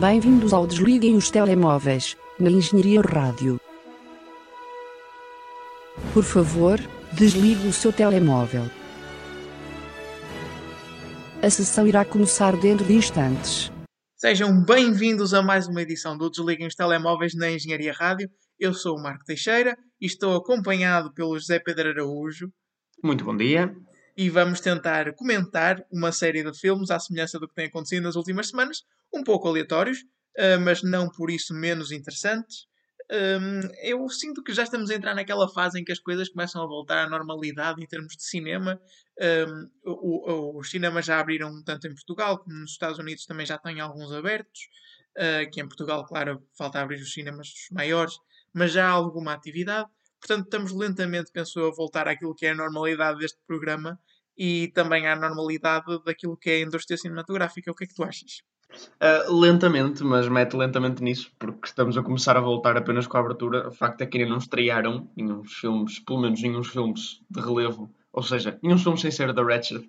Bem-vindos ao Desliguem os Telemóveis, na Engenharia Rádio. Por favor, desligue o seu telemóvel. A sessão irá começar dentro de instantes. Sejam bem-vindos a mais uma edição do Desliguem os Telemóveis na Engenharia Rádio. Eu sou o Marco Teixeira e estou acompanhado pelo José Pedro Araújo. Muito bom dia. E vamos tentar comentar uma série de filmes à semelhança do que tem acontecido nas últimas semanas, um pouco aleatórios, uh, mas não por isso menos interessantes. Um, eu sinto que já estamos a entrar naquela fase em que as coisas começam a voltar à normalidade em termos de cinema. Um, o, os cinemas já abriram tanto em Portugal como nos Estados Unidos também já têm alguns abertos. Uh, que em Portugal, claro, falta abrir os cinemas maiores, mas já há alguma atividade. Portanto, estamos lentamente, penso a voltar àquilo que é a normalidade deste programa e também à normalidade daquilo que é a indústria cinematográfica. O que é que tu achas? Uh, lentamente, mas mete lentamente nisso, porque estamos a começar a voltar apenas com a abertura. O facto é que ainda não estrearam nenhum filmes, pelo menos nenhum filmes de relevo, ou seja, nenhum filme sem ser da Ratchet,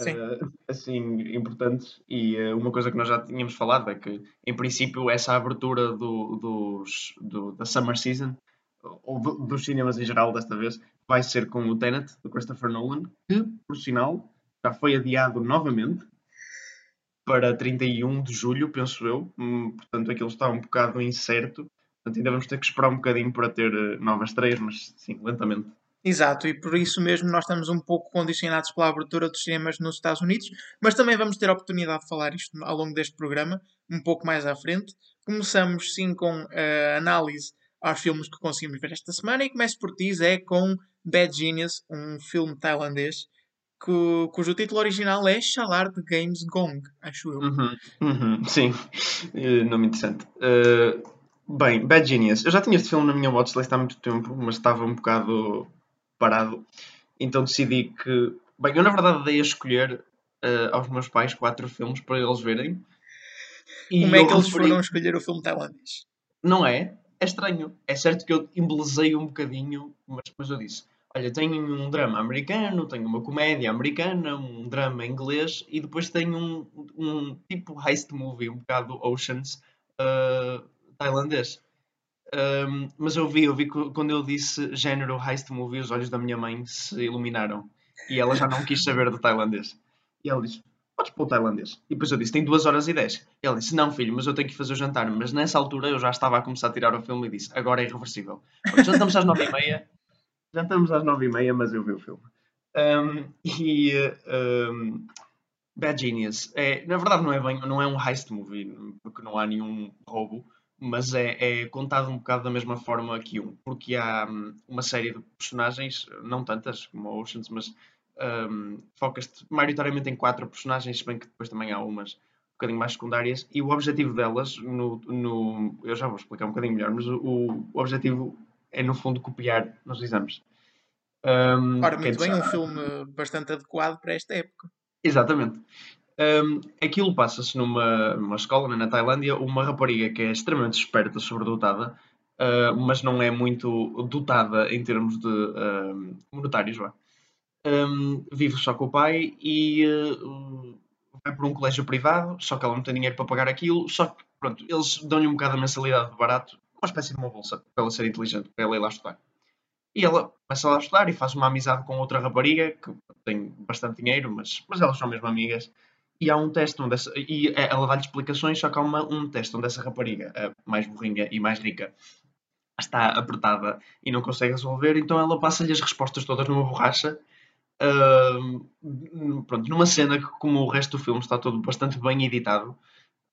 uh, assim, importantes. E uh, uma coisa que nós já tínhamos falado é que, em princípio, essa abertura do, dos, do, da Summer Season, ou do, dos cinemas em geral desta vez, vai ser com o Tenet, do Christopher Nolan, que, por sinal, já foi adiado novamente para 31 de julho, penso eu. Hum, portanto, aquilo está um bocado incerto. Portanto, ainda vamos ter que esperar um bocadinho para ter eh, novas estreias, mas sim, lentamente. Exato, e por isso mesmo nós estamos um pouco condicionados pela abertura dos cinemas nos Estados Unidos, mas também vamos ter a oportunidade de falar isto ao longo deste programa, um pouco mais à frente. Começamos sim com a análise aos filmes que conseguimos ver esta semana e começo por ti, Zé, com Bad Genius, um filme tailandês cu, cujo título original é Shalar de Games Gong, acho eu. Uhum, uhum, sim, uh, nome interessante. Uh, bem, Bad Genius. Eu já tinha este filme na minha watchlist há muito tempo, mas estava um bocado parado. Então decidi que. Bem, eu na verdade dei a escolher uh, aos meus pais quatro filmes para eles verem. Como é que eles referi... foram escolher o filme tailandês? Não é? É estranho. É certo que eu embelezei um bocadinho, mas depois eu disse: Olha, tenho um drama americano, tenho uma comédia americana, um drama inglês e depois tenho um, um tipo heist movie, um bocado Oceans, uh, tailandês. Um, mas eu vi, eu vi quando eu disse género heist movie, os olhos da minha mãe se iluminaram e ela já não quis saber do tailandês. E ela disse: Podes pôr o tailandês. E depois eu disse: Tem 2 horas e 10. E ela disse: Não, filho, mas eu tenho que fazer o jantar. Mas nessa altura eu já estava a começar a tirar o filme e disse: Agora é irreversível. Jantamos às 9 e meia já estamos às nove e meia, mas eu vi o filme. Um, e um, Bad Genius é, na verdade não é bem, não é um heist movie porque não há nenhum roubo, mas é, é contado um bocado da mesma forma que um, porque há um, uma série de personagens, não tantas como Oceans, mas um, focas-te maioritariamente em quatro personagens, se bem que depois também há umas um bocadinho mais secundárias, e o objetivo delas, no, no eu já vou explicar um bocadinho melhor, mas o, o objetivo é no fundo copiar nos exames. Um, Ora, muito bem, um filme bastante adequado para esta época. Exatamente. Um, aquilo passa-se numa, numa escola né, na Tailândia, uma rapariga que é extremamente esperta, sobredotada, uh, mas não é muito dotada em termos de uh, monetários. Um, vive só com o pai e uh, vai para um colégio privado, só que ela não tem dinheiro para pagar aquilo, só que pronto, eles dão-lhe um bocado a mensalidade de barato uma espécie de uma bolsa para ela ser inteligente, para ela ir lá estudar. E ela começa lá a estudar e faz uma amizade com outra rapariga que tem bastante dinheiro, mas, mas elas são mesmo amigas. E há um teste onde essa, e ela dá-lhe explicações, só que há uma, um teste onde essa rapariga, a mais burrinha e mais rica, está apertada e não consegue resolver, então ela passa-lhe as respostas todas numa borracha. Uh, pronto, numa cena que, como o resto do filme, está todo bastante bem editado.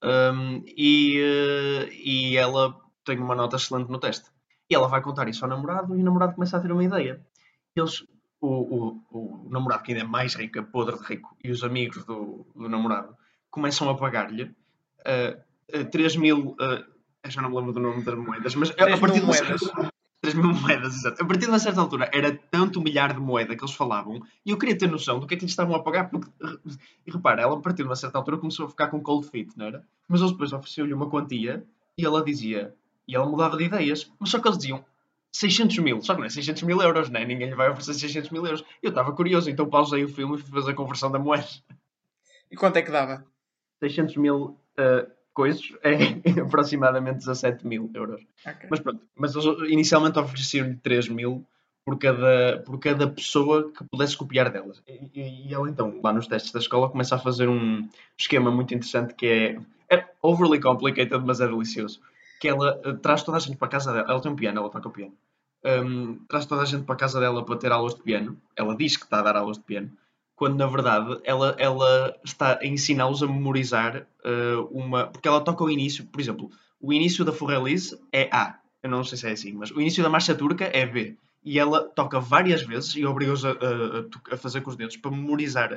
Um, e, uh, e ela tenho uma nota excelente no teste. E ela vai contar isso ao namorado e o namorado começa a ter uma ideia. Eles, o, o, o namorado, que ainda é mais rico, é podre de rico, e os amigos do, do namorado começam a pagar-lhe uh, uh, 3 mil. Uh, já não me lembro do nome das moedas, mas a partir de moedas. 3 mil moedas, exato. A partir de uma certa altura era tanto milhar de moeda que eles falavam e eu queria ter noção do que é que lhes estavam a pagar. Porque, e repara, ela a partir de uma certa altura começou a ficar com cold feet, não era? Mas eles depois ofereceram-lhe uma quantia e ela dizia: e ela mudava de ideias. Mas só que eles diziam 600 mil. Só que não é 600 mil euros, né? Ninguém lhe vai oferecer 600 mil euros. Eu estava curioso, então pausei o filme e fui fazer a conversão da moeda. E quanto é que dava? 600 mil uh, coisas é aproximadamente 17 mil euros. Ok. Mas pronto, mas eles inicialmente ofereciam-lhe 3 mil por cada, por cada pessoa que pudesse copiar delas. E, e, e ela então, lá nos testes da escola, começa a fazer um esquema muito interessante que é, é overly complicated, mas é delicioso. Que ela eh, traz toda a gente para a casa dela. Ela tem um piano, ela toca o piano. Um, traz toda a gente para a casa dela para ter aulas de piano. Ela diz que está a dar aulas de piano. Quando na verdade ela, ela está a ensiná-los a memorizar uh, uma. Porque ela toca o início, por exemplo, o início da Forrelise é A. Eu não sei se é assim, mas o início da marcha turca é B e ela toca várias vezes e obriga-os a, a, a, fazer com os dedos para memorizar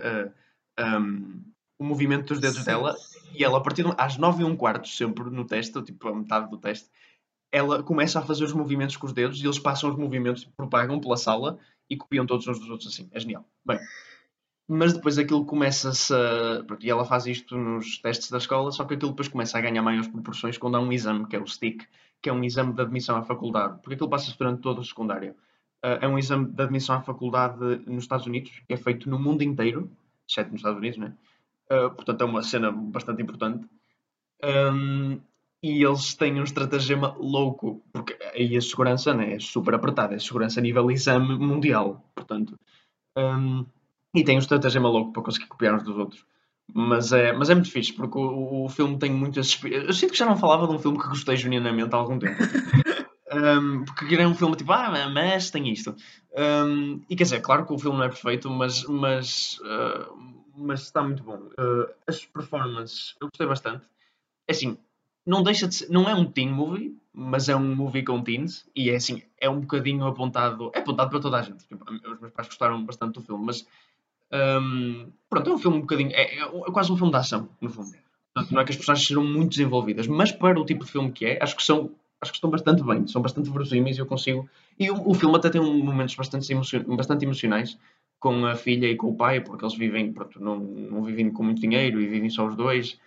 um, o movimento dos dedos Sim. dela. E ela, a partir às 9 e um quarto, sempre no teste, tipo a metade do teste, ela começa a fazer os movimentos com os dedos e eles passam os movimentos, propagam pela sala e copiam todos uns dos outros assim. É genial. Bem, mas depois aquilo começa-se a. E ela faz isto nos testes da escola, só que aquilo depois começa a ganhar maiores proporções quando há um exame, que é o STIC, que é um exame de admissão à faculdade, porque aquilo passa-se durante todo o secundário. Uh, é um exame de admissão à faculdade nos Estados Unidos, que é feito no mundo inteiro, exceto nos Estados Unidos, né? Uh, portanto, é uma cena bastante importante. Um, e eles têm um estratagema louco, porque aí a segurança né, é super apertada, é segurança a nível exame mundial, portanto. Um, e tem um estratagema louco para conseguir copiar uns dos outros. Mas é, mas é muito fixe, porque o, o filme tem muitas. Eu sinto que já não falava de um filme que gostei genuinamente há algum tempo. Um, porque queria um filme tipo, ah, mas tem isto. Um, e quer dizer, claro que o filme não é perfeito, mas, mas, uh, mas está muito bom. Uh, as performances, eu gostei bastante. É assim, não deixa de ser, não é um teen movie, mas é um movie com teens, e é assim, é um bocadinho apontado, é apontado para toda a gente. Tipo, os meus pais gostaram bastante do filme, mas um, pronto, é um filme um bocadinho, é, é, quase um filme de ação, no fundo. Portanto, não é que as personagens sejam muito desenvolvidas, mas para o tipo de filme que é, acho que são acho que estão bastante bem, são bastante verosímeis e eu consigo. E o, o filme até tem momentos bastante, bastante emocionais com a filha e com o pai, porque eles vivem, pronto, não, não vivem com muito dinheiro e vivem só os dois.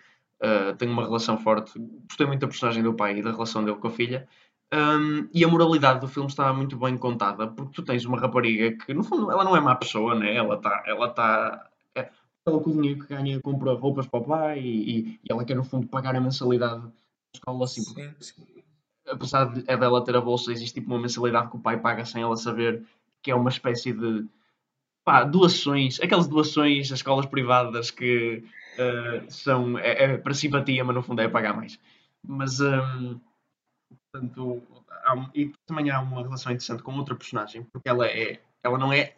Uh, têm uma relação forte. Gostei muito da personagem do pai e da relação dele com a filha. Um, e a moralidade do filme está muito bem contada, porque tu tens uma rapariga que, no fundo, ela não é má pessoa, né? Ela está. Ela tá, é, ela com o dinheiro que ganha compra roupas para o pai e, e, ela quer, no fundo, pagar a mensalidade da escola assim. Sim, sim apesar de é dela ter a bolsa, existe tipo uma mensalidade que o pai paga sem ela saber, que é uma espécie de pá, doações, aquelas doações às escolas privadas que uh, são é, é, para simpatia, mas no fundo é pagar mais. Mas um, portanto, há, e também há uma relação interessante com outra personagem, porque ela é, ela não é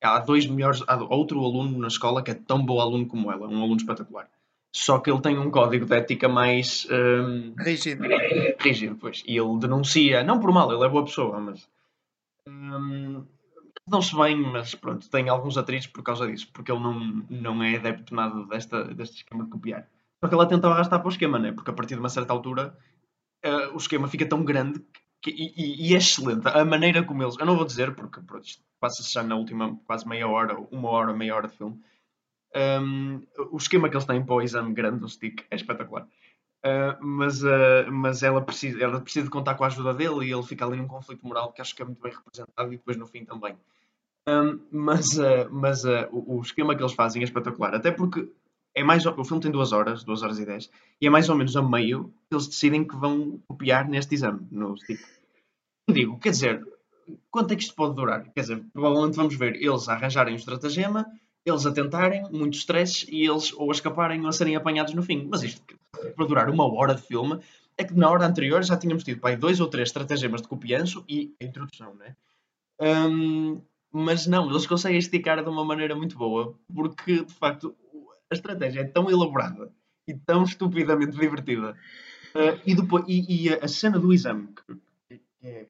há dois melhores, há outro aluno na escola que é tão bom aluno como ela, um aluno espetacular. Só que ele tem um código de ética mais um, rígido. rígido, pois. E ele denuncia, não por mal, ele é boa pessoa, mas um, não se bem, mas pronto, tem alguns atritos por causa disso, porque ele não, não é adepto nada desta, deste esquema de copiar. Só que ela tenta arrastar para o esquema, né? porque a partir de uma certa altura uh, o esquema fica tão grande que, e, e, é excelente. A maneira como eles. Eu não vou dizer, porque pronto, passa-se já na última quase meia hora, uma hora, meia hora de filme um, o esquema que eles têm para o exame grande do stick é espetacular. Uh, mas, uh, mas ela, precisa, ela precisa de contar com a ajuda dele e ele fica ali num conflito moral que acho que é muito bem representado e depois no fim também. Um, mas uh, mas o, o, esquema que eles fazem é espetacular, até porque é mais, o filme tem duas horas, duas horas e dez, e é mais ou menos a meio que eles decidem que vão copiar neste exame, no stick. Digo, quer dizer, quanto é que isto pode durar? Quer dizer, provavelmente vamos ver eles arranjarem um estratagema eles a tentarem, muito stress, e eles ou a escaparem ou a serem apanhados no fim. Mas isto, para durar uma hora de filme, é que na hora anterior já tínhamos tido pai, dois ou três estratagemas de copianço e a introdução, né? Um, mas não, eles conseguem esticar de uma maneira muito boa, porque de facto a estratégia é tão elaborada e tão estupidamente divertida. Uh, e, depois, e, e, a cena do exame, que é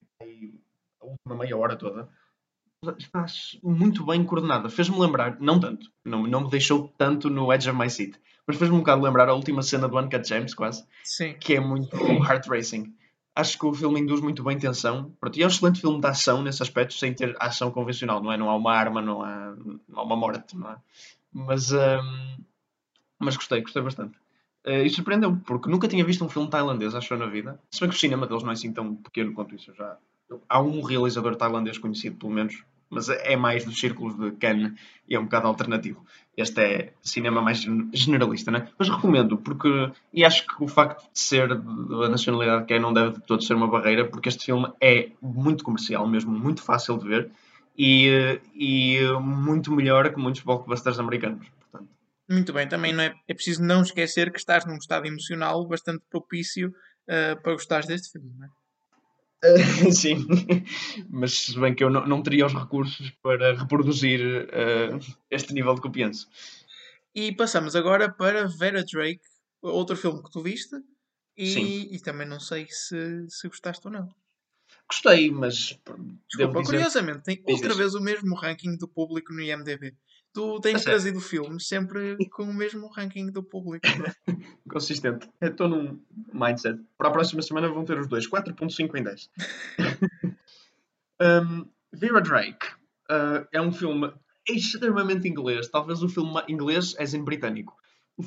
a última meia hora toda, está muito bem coordenada. Fez-me lembrar, não tanto, não, não me deixou tanto no Edge of My Seat, mas fez-me um bocado lembrar a última cena do Uncut James, quase, Sim. que é muito heart racing. Acho que o filme induz muito bem tensão. Pronto, e é um excelente filme de ação nesse aspecto, sem ter ação convencional, não é? Não há uma arma, não há, não há uma morte, não é? Mas, um, mas gostei, gostei bastante. Uh, e surpreendeu-me, porque nunca tinha visto um filme tailandês, acho na vida. Se bem que o cinema deles não é assim tão pequeno quanto isso. Já... Há um realizador tailandês conhecido, pelo menos, mas é mais dos círculos de Cannes e é um bocado alternativo. Este é cinema mais generalista, né? Mas recomendo, porque. E acho que o facto de ser da nacionalidade que é não deve de todo ser uma barreira, porque este filme é muito comercial mesmo, muito fácil de ver e, e muito melhor que muitos blockbusters americanos. Portanto. Muito bem, também não é, é preciso não esquecer que estás num estado emocional bastante propício uh, para gostares deste filme, não é? Uh, sim, mas se bem que eu não, não teria os recursos para reproduzir uh, este nível de que eu penso. E passamos agora para Vera Drake, outro filme que tu viste, e, e também não sei se, se gostaste ou não. Gostei, mas. Desculpa, dizer... curiosamente, tem outra vez o mesmo ranking do público no IMDb. Tu tens trazido filmes sempre com o mesmo ranking do público. Consistente. Estou num mindset. Para a próxima semana vão ter os dois. 4.5 em 10. um, Vera Drake uh, é um filme extremamente inglês. Talvez o filme inglês é em britânico.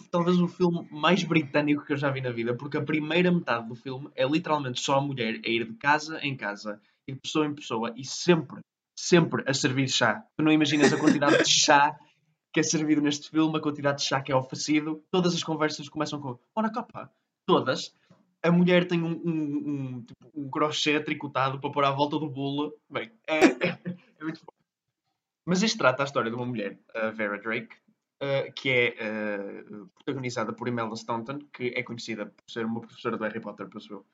Talvez o filme mais britânico que eu já vi na vida, porque a primeira metade do filme é literalmente só a mulher a ir de casa em casa e de pessoa em pessoa e sempre sempre a servir chá. Tu não imaginas a quantidade de chá que é servido neste filme, a quantidade de chá que é oferecido. Todas as conversas começam com Ora copa. Todas. A mulher tem um, um, um, tipo, um crochê tricotado para pôr à volta do bolo. Bem, é, é, é muito bom. Mas isto trata a história de uma mulher, a Vera Drake, uh, que é uh, protagonizada por Imelda Staunton, que é conhecida por ser uma professora do Harry Potter, penso eu.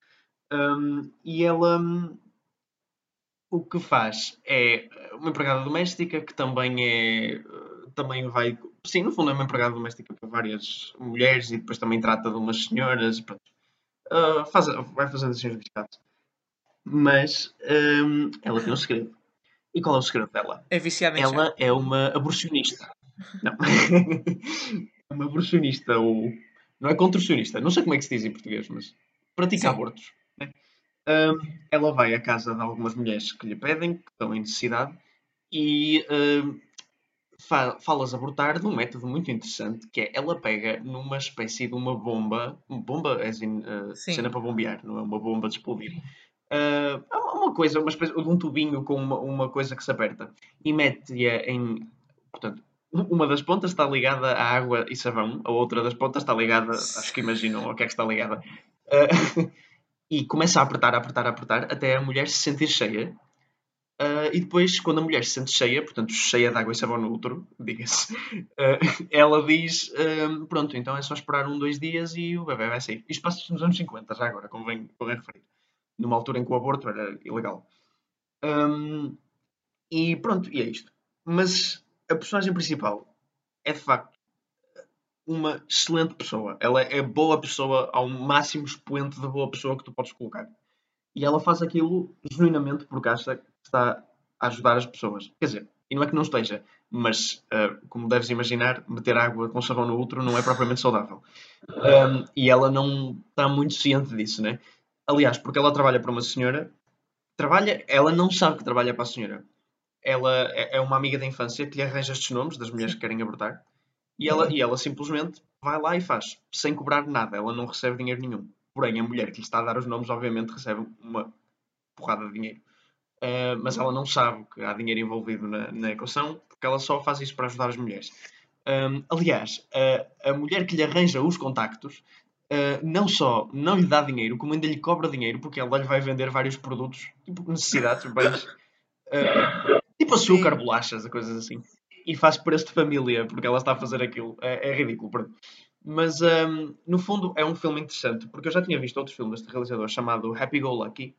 Um, e ela o que faz é uma empregada doméstica que também é também vai sim no fundo é uma empregada doméstica para várias mulheres e depois também trata de umas senhoras pronto. Uh, faz, vai fazendo assim os mas um, ela tem um segredo e qual é o segredo dela? É viciada em ela chá. é uma aborcionista não é uma aborcionista ou não é contorcionista não sei como é que se diz em português mas pratica sim. abortos ela vai à casa de algumas mulheres que lhe pedem, que estão em necessidade, e um, fa falas abortar de um método muito interessante, que é ela pega numa espécie de uma bomba, bomba é assim, uh, cena para bombear, não é uma bomba de explodir. Uh, uma coisa, uma espécie de um tubinho com uma, uma coisa que se aperta e mete-a em. Portanto, uma das pontas está ligada à água e sabão, a outra das pontas está ligada, acho que imaginam o que é que está ligada. Uh, e começa a apertar, a apertar, a apertar, até a mulher se sentir cheia. Uh, e depois, quando a mulher se sente cheia, portanto, cheia de água e sabão no útero, diga-se, uh, ela diz: uh, Pronto, então é só esperar um, dois dias e o bebê vai sair. Isto passa-se nos anos 50, já agora, convém, convém referir. Numa altura em que o aborto era ilegal. Um, e pronto, e é isto. Mas a personagem principal é de facto uma excelente pessoa. Ela é boa pessoa ao máximo expoente de boa pessoa que tu podes colocar. E ela faz aquilo genuinamente porque acha que está a ajudar as pessoas. Quer dizer, e não é que não esteja, mas uh, como deves imaginar, meter água com sabão no outro não é propriamente saudável. Um, e ela não está muito ciente disso, né? Aliás, porque ela trabalha para uma senhora, trabalha, ela não sabe que trabalha para a senhora. Ela é, é uma amiga da infância que lhe arranja estes nomes das mulheres que querem abortar e ela, e ela simplesmente vai lá e faz, sem cobrar nada. Ela não recebe dinheiro nenhum. Porém, a mulher que lhe está a dar os nomes, obviamente, recebe uma porrada de dinheiro. Uh, mas ela não sabe que há dinheiro envolvido na, na equação, porque ela só faz isso para ajudar as mulheres. Um, aliás, a, a mulher que lhe arranja os contactos Uh, não só não lhe dá dinheiro, como ainda lhe cobra dinheiro, porque ela lhe vai vender vários produtos, tipo necessidades, bens, uh, tipo açúcar, bolachas, coisas assim e faz preço de família porque ela está a fazer aquilo. É, é ridículo. Pronto. Mas um, no fundo é um filme interessante porque eu já tinha visto outro filme deste realizador chamado Happy Go Lucky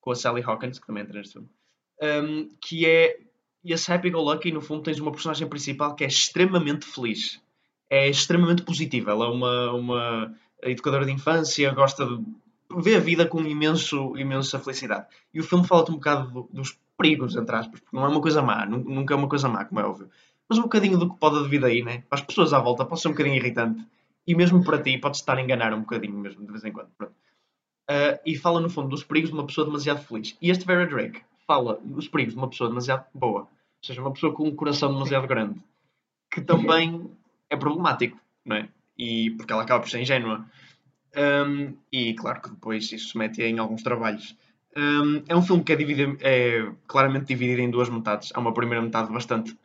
com a Sally Hawkins, que também entra neste filme. Um, que é. E esse Happy Go Lucky, no fundo, tens uma personagem principal que é extremamente feliz. É extremamente positiva. Ela é uma, uma educadora de infância, gosta de ver a vida com imenso, imensa felicidade. E o filme fala-te um bocado do, dos perigos, entre aspas, porque não é uma coisa má, nunca é uma coisa má, como é óbvio. Mas um bocadinho do que pode vir daí, né? Para as pessoas à volta pode ser um bocadinho irritante. E mesmo para ti pode estar a enganar um bocadinho mesmo, de vez em quando. Uh, e fala, no fundo, dos perigos de uma pessoa demasiado feliz. E este Vera Drake fala dos perigos de uma pessoa demasiado boa. Ou seja, uma pessoa com um coração demasiado grande. Que também é problemático, não é? E porque ela acaba por ser ingênua. Um, e claro que depois isso se mete em alguns trabalhos Um, é um filme que é, dividido, é claramente dividido em duas metades. Há uma primeira metade bastante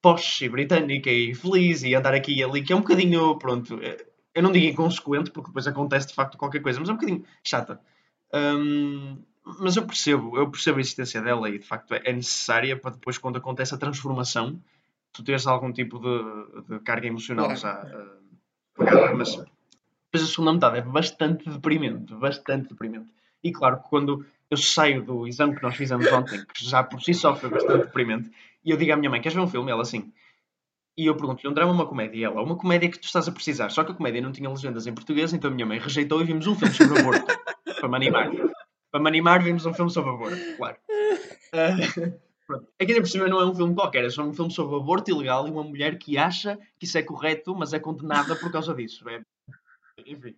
posh e britânica e feliz e andar aqui e ali, que é um bocadinho, pronto, é, eu não digo inconsequente, porque depois acontece de facto qualquer coisa, mas é um bocadinho chata. Um, mas eu percebo, eu percebo a existência dela e de facto é necessária para depois, quando acontece a transformação, tu teres algum tipo de, de carga emocional já uh, Mas depois a segunda metade é bastante deprimente, bastante deprimente. E claro que quando eu saio do exame que nós fizemos ontem, que já por si só foi bastante deprimente, e eu digo à minha mãe: Queres ver um filme? Ela assim. E eu pergunto-lhe: um drama ou uma comédia? E ela: Uma comédia que tu estás a precisar. Só que a comédia não tinha legendas em português, então a minha mãe rejeitou e vimos um filme sobre aborto. para me animar. Para me animar, vimos um filme sobre aborto, claro. Uh, pronto. É que ainda por cima não é um filme qualquer, é só um filme sobre aborto ilegal e uma mulher que acha que isso é correto, mas é condenada por causa disso. É... Enfim.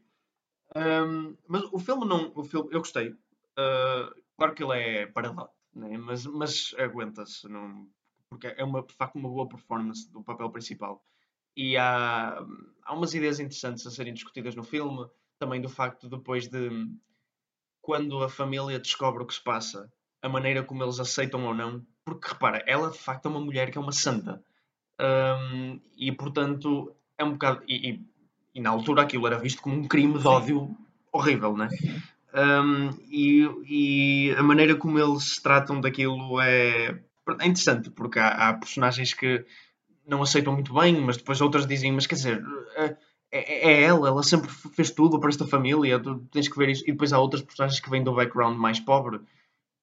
Um, mas o filme não. O filme, eu gostei. Uh, claro que ele é paradoxo, né? mas, mas aguenta-se. Não, porque é uma, de facto uma boa performance do papel principal. E há, há umas ideias interessantes a serem discutidas no filme, também do facto depois de quando a família descobre o que se passa, a maneira como eles aceitam ou não, porque repara, ela de facto é uma mulher que é uma santa. Um, e portanto é um bocado. E, e, e, na altura aquilo era visto como um crime de ódio horrível, né? Um, e, e a maneira como eles tratam daquilo é é interessante, porque há, há, personagens que não aceitam muito bem, mas depois outras dizem, mas quer dizer, é, é, é ela, ela sempre fez tudo para esta família, tu tens que ver isso. E depois há outras personagens que vêm do background mais pobre,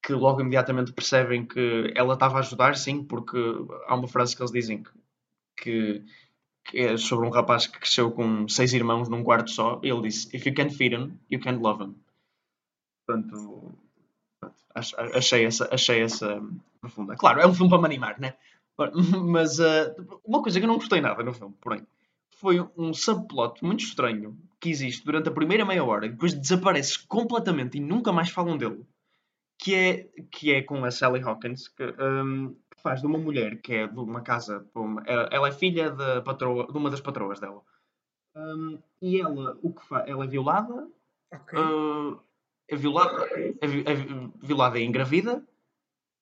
que logo imediatamente percebem que ela estava a ajudar, sim, porque há uma frase que eles dizem que, que, que é sobre um rapaz que cresceu com seis irmãos num quarto só, ele disse, if you can't feed them, you can't love them. Portanto, achei essa, achei essa profunda. Claro, é um filme para me animar, né? Mas uh, uma coisa que eu não gostei nada no filme, porém, foi um subplot muito estranho que existe durante a primeira meia hora e depois desaparece completamente e nunca mais falam dele. Que é, que é com a Sally Hawkins, que, um, que faz de uma mulher que é de uma casa. Uma, ela é filha da patroa, de uma das patroas dela. Um, e ela, o que faz, ela é violada. Okay. Uh, é violada, é, é violada e engravida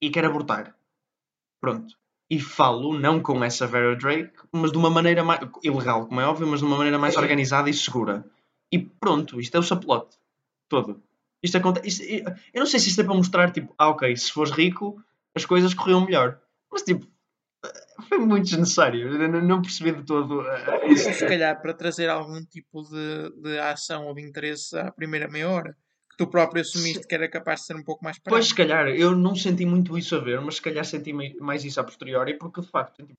e quer abortar. Pronto. E falo não com essa Vera Drake, mas de uma maneira mais ilegal, como é óbvio, mas de uma maneira mais organizada e segura. E pronto, isto é o subplot todo. Isto acontece. Isto, eu não sei se isto é para mostrar, tipo, ah, ok, se fores rico, as coisas corriam melhor. Mas, tipo, foi muito desnecessário. Eu não percebi de todo. Uh, isso. Se calhar para trazer algum tipo de, de ação ou de interesse à primeira meia hora tu próprio assumiste que era capaz de ser um pouco mais parado. Pois, se calhar, eu não senti muito isso a ver, mas se calhar senti mais isso a posteriori, porque de facto, tipo,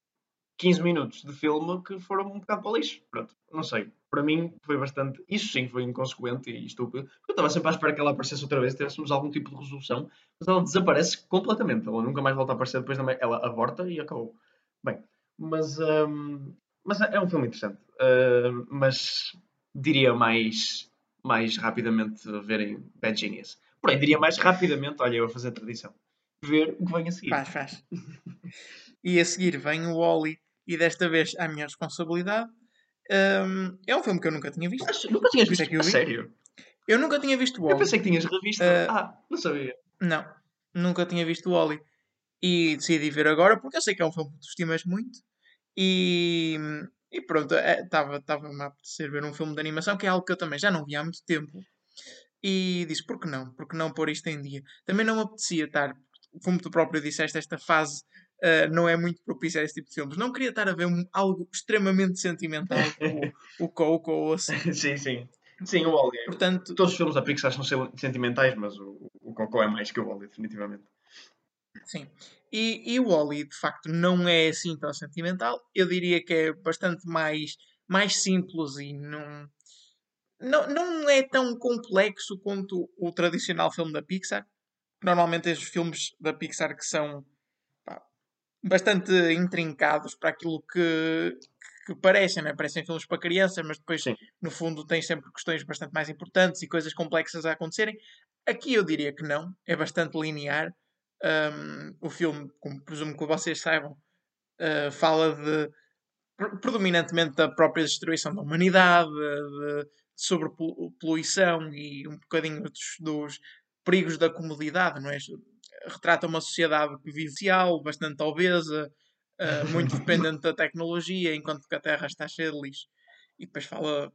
15 minutos de filme que foram um bocado para lixo. Pronto, não sei. Para mim foi bastante. Isso sim foi inconsequente e estúpido. Eu estava sempre à espera que ela aparecesse outra vez, tivéssemos algum tipo de resolução, mas ela desaparece completamente. Ela nunca mais volta a aparecer depois também. Ela aborta e acabou. Bem, mas. Um, mas é um filme interessante. Uh, mas diria mais mais rapidamente verem Bad Genius. Porém, diria mais rapidamente, olha, eu a fazer tradição, ver o que vem a seguir. Faz, faz. e a seguir vem o Wally, e desta vez à minha responsabilidade. Um, é um filme que eu nunca tinha visto. Mas, nunca tinhas visto? É eu sério? Eu nunca tinha visto o Wally. Eu pensei que tinhas revisto. Uh, ah, não sabia. Não, nunca tinha visto o Wally. E decidi ver agora porque eu sei que é um filme que tu estimas muito. E, e pronto, estava é, me a apetecer ver um filme de animação, que é algo que eu também já não vi há muito tempo. E disse, por que não? Por que não pôr isto em dia? Também não me apetecia estar, como tu próprio disseste, esta fase uh, não é muito propícia a esse tipo de filmes. Não queria estar a ver um, algo extremamente sentimental, como o Coco ou assim. Sim, sim. Sim, o Wally. Portanto, Todos os filmes da Pixar são sentimentais, mas o, o Coco é mais que o Wally, definitivamente. Sim. E, e o Wally, de facto, não é assim tão sentimental. Eu diria que é bastante mais, mais simples e não, não, não é tão complexo quanto o tradicional filme da Pixar. Normalmente, estes filmes da Pixar que são pá, bastante intrincados para aquilo que, que parecem, né? parecem filmes para crianças, mas depois, Sim. no fundo, tem sempre questões bastante mais importantes e coisas complexas a acontecerem. Aqui eu diria que não, é bastante linear. Um, o filme, como presumo que vocês saibam, uh, fala de predominantemente da própria destruição da humanidade, de, de sobrepoluição e um bocadinho dos, dos perigos da comodidade, não é? Retrata uma sociedade que vive social, bastante obesa, uh, muito dependente da tecnologia, enquanto que a Terra está cheia de lixo. E depois fala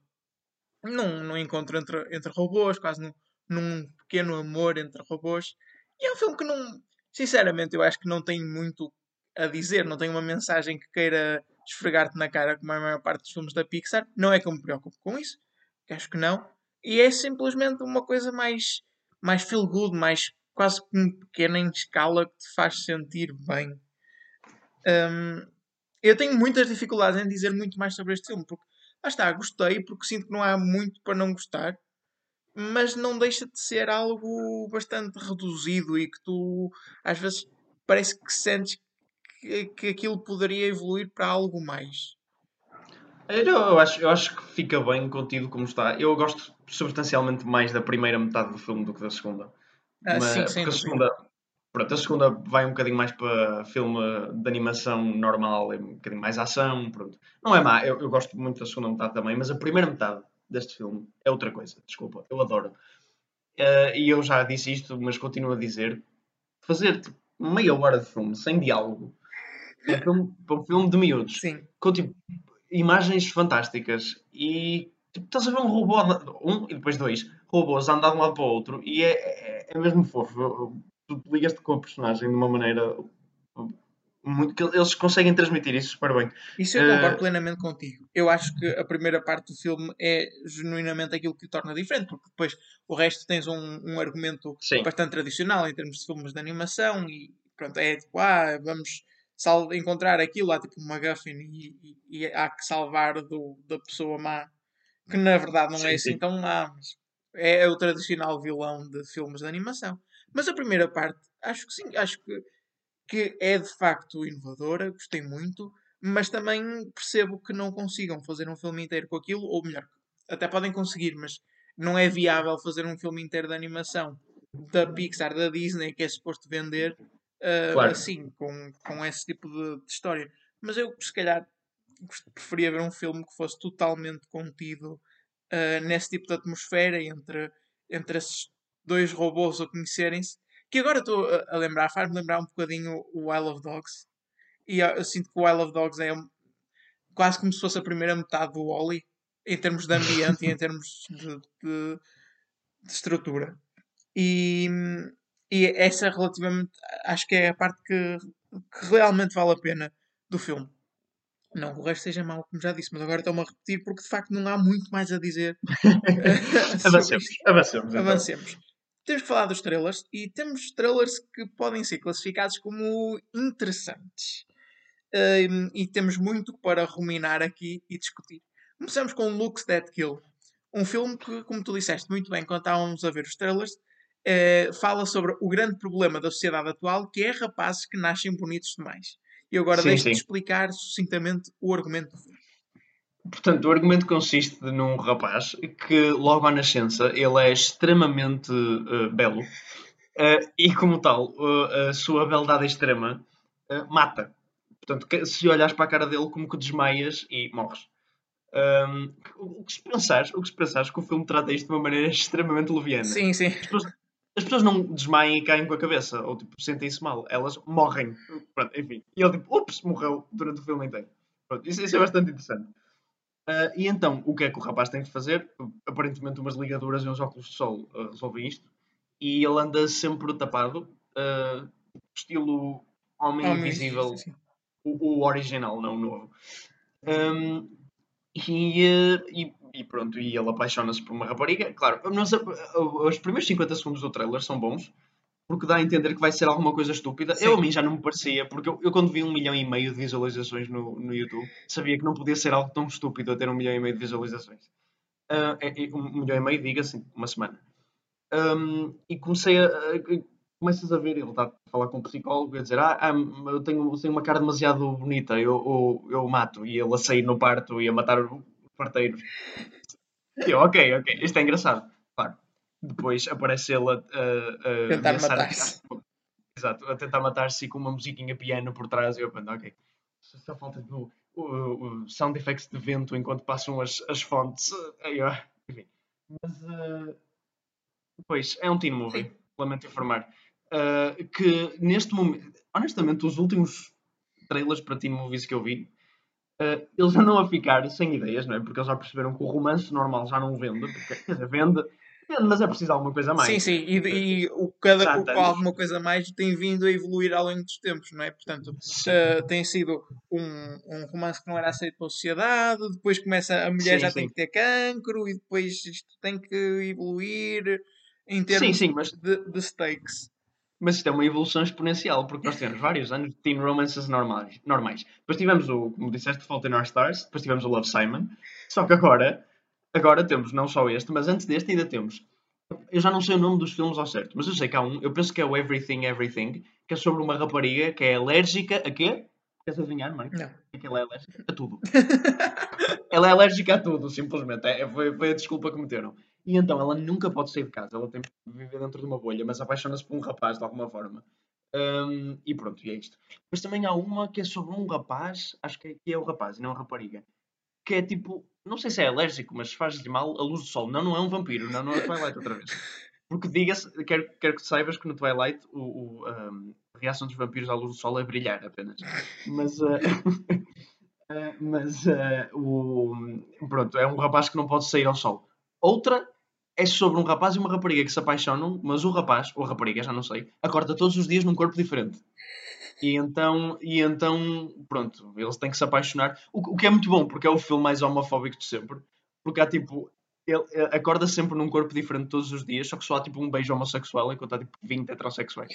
num, num encontro entre, entre robôs, quase num, num pequeno amor entre robôs. E é um filme que não, sinceramente, eu acho que não tem muito a dizer, não tem uma mensagem que queira esfregar-te na cara como a maior parte dos filmes da Pixar. Não é que eu me preocupo com isso, que acho que não. E é simplesmente uma coisa mais, mais feel good, mais quase pequena em escala que te faz sentir bem. Um, eu tenho muitas dificuldades em dizer muito mais sobre este filme, porque lá está, gostei, porque sinto que não há muito para não gostar, mas não deixa de ser algo bastante reduzido e que tu às vezes parece que sentes que, que aquilo poderia evoluir para algo mais. Eu acho, eu acho que fica bem contido como está. Eu gosto substancialmente mais da primeira metade do filme do que da segunda. Ah, Mas, sim, sim, a segunda, pronto, a segunda vai um bocadinho mais para filme de animação normal, é um bocadinho mais ação, pronto. Não é má, eu, eu gosto muito da segunda metade também, mas a primeira metade deste filme é outra coisa, desculpa, eu adoro. Uh, e eu já disse isto, mas continuo a dizer, fazer tipo, meia hora de filme sem diálogo para um filme, um filme de miúdos, Sim. com tipo, imagens fantásticas e tipo, estás a ver um robô, um e depois dois robôs a andar de um lado para o outro e é, é, é mesmo fofo. Tu ligas-te com a personagem de uma maneira muito que eles conseguem transmitir isso super bem. Isso eu concordo uh... plenamente contigo. Eu acho que a primeira parte do filme é genuinamente aquilo que o torna diferente, porque depois o resto tens um, um argumento Sim. bastante tradicional em termos de filmes de animação e pronto, é tipo, ah, vamos encontrar aquilo, há tipo uma McGuffin e, e, e, há que salvar do, da pessoa má, que na verdade não é sim, é assim sim. tão má, mas é, é, o tradicional vilão de filmes de animação. Mas a primeira parte, acho que sim, acho que, que é de facto inovadora, gostei muito, mas também percebo que não consigam fazer um filme inteiro com aquilo, ou melhor, até podem conseguir, mas não é viável fazer um filme inteiro de animação da Pixar, da Disney, que é suposto vender uh, claro. assim, com, com esse tipo de, de, história. Mas eu, se calhar, preferia ver um filme que fosse totalmente contido uh, nesse tipo de atmosfera entre, entre esses dois robôs a conhecerem-se. Que agora estou a lembrar, faz-me lembrar um bocadinho o Isle of Dogs. E eu, eu sinto que o Isle of Dogs é um, quase como se fosse a primeira metade do Wally, em termos de ambiente e em termos de, de, de estrutura. E, e essa relativamente acho que é a parte que, que realmente vale a pena do filme. Não que o resto seja mau, como já disse, mas agora estou-me a repetir porque de facto não há muito mais a dizer. avancemos, avancemos, então. avancemos. Temos que falar dos trailers e temos trailers que podem ser classificados como interessantes. Um, e temos muito para ruminar aqui e discutir. Começamos com Looks That Kill. Um filme que, como tu disseste muito bem quando estávamos a ver os trailers, eh, fala sobre o grande problema da sociedade atual, que é rapazes que nascem bonitos demais. E agora deixo-te explicar sucintamente o argumento do filme. Portanto, o argumento consiste num rapaz que, logo à nascença, ele é extremamente uh, belo uh, e, como tal, uh, a sua beldade extrema mata. Portanto, se olhares para a cara dele, como que desmaias e morres. Um, o, que se pensares, o que se pensares que o filme trata isto de uma maneira extremamente leviana. Sim, sim. As pessoas, as pessoas não desmaiam e caem com a cabeça, ou tipo, sentem-se mal, elas morrem. Pronto, enfim. E ele tipo, ups, morreu durante o filme inteiro. Pronto, isso, isso é bastante interessante. Uh, e então, o que é que o rapaz tem de fazer? Aparentemente, umas ligaduras e uns óculos de sol uh, resolvem isto. E ele anda sempre tapado, uh, estilo Homem oh, Invisível, o, o, original, não o novo. Um, e, e e pronto, e ele apaixona-se por uma rapariga. Claro, nós, os primeiros 50 segundos do trailer são bons, porque dá a entender que vai ser alguma coisa estúpida. Sim. Eu a mim já não me parecia, porque eu, eu, quando vi um milhão e meio de visualizações no, no YouTube, sabia que não podia ser algo tão estúpido a ter um milhão e meio de visualizações. Uh, um milhão e meio, diga-se, uma semana. Um, e comecei a, a começas a ver, ele está a falar com um psicólogo e a dizer: Ah, ah eu tenho, tenho uma cara demasiado bonita, eu, eu, eu mato. E ele a sair no parto e a matar parteiros. E eu, ok, ok, isto é engraçado. Depois aparece ele a, a, a tentar matar-se. Exato, a tentar matar-se com uma musiquinha piano por trás e eu penso, ok. Só falta do o, o, sound effects de vento enquanto passam as, as fontes. Aí, enfim. Mas uh, depois é um teen movie. Sim. lamento informar. Uh, que neste momento, honestamente, os últimos trailers para teen movies que eu vi, uh, eles andam a ficar sem ideias, não é? Porque eles já perceberam que o romance normal já não vende, porque, quer mas é preciso alguma coisa a mais. Sim, sim, e, e o, cada, o, estamos. alguma coisa a mais tem vindo a evoluir ao longo dos tempos, não é? Portanto, eh, tem sido um, um romance que não era aceito pela sociedade, depois começa, a mulher Sim, já sim. tem que ter cancro, e depois isto tem que evoluir em Sim, termos sim, mas, de, de stakes. mas isto é uma evolução exponencial, porque nós tivemos vários anos de teen romances normais. normais. Depois tivemos o, como disseste, Fault in Our Stars, depois tivemos o Love Simon, só que agora, agora temos não só este, mas antes deste ainda temos. Eu já não sei o nome dos filmes ao certo, mas eu sei que há um, eu penso que é o Everything Everything, que é sobre uma rapariga que é alérgica a quê? Queres adivinhar, Marco? Não. É que ela é alérgica a tudo. ela é alérgica a tudo, simplesmente. É, foi, foi a desculpa que meteram. E então ela nunca pode sair de casa, ela tem que viver dentro de uma bolha, mas apaixona-se por um rapaz de alguma forma. Hum, e pronto, e é isto. Mas também há uma que é sobre um rapaz, acho que é, que é o rapaz e não a rapariga, que é tipo, não sei se é alérgico, mas faz-lhe mal a luz do sol. Não, não é um vampiro, não, não é Twilight outra vez. Porque diga-se, quero, quero que saibas que no Twilight o, o, hum, a reação dos vampiros à luz do sol é brilhar apenas. Mas, uh, uh, mas uh, o, pronto, é um rapaz que não pode sair ao sol. Outra é sobre um rapaz e uma rapariga que se apaixonam, mas o rapaz, ou a rapariga, já não sei, acorda todos os dias num corpo diferente. E então, e então pronto, eles têm que se apaixonar. O, o que é muito bom, porque é o filme mais homofóbico de sempre. Porque há tipo. Ele, ele acorda sempre num corpo diferente todos os dias, só que só há tipo um beijo homossexual, enquanto há tipo 20 heterossexuais.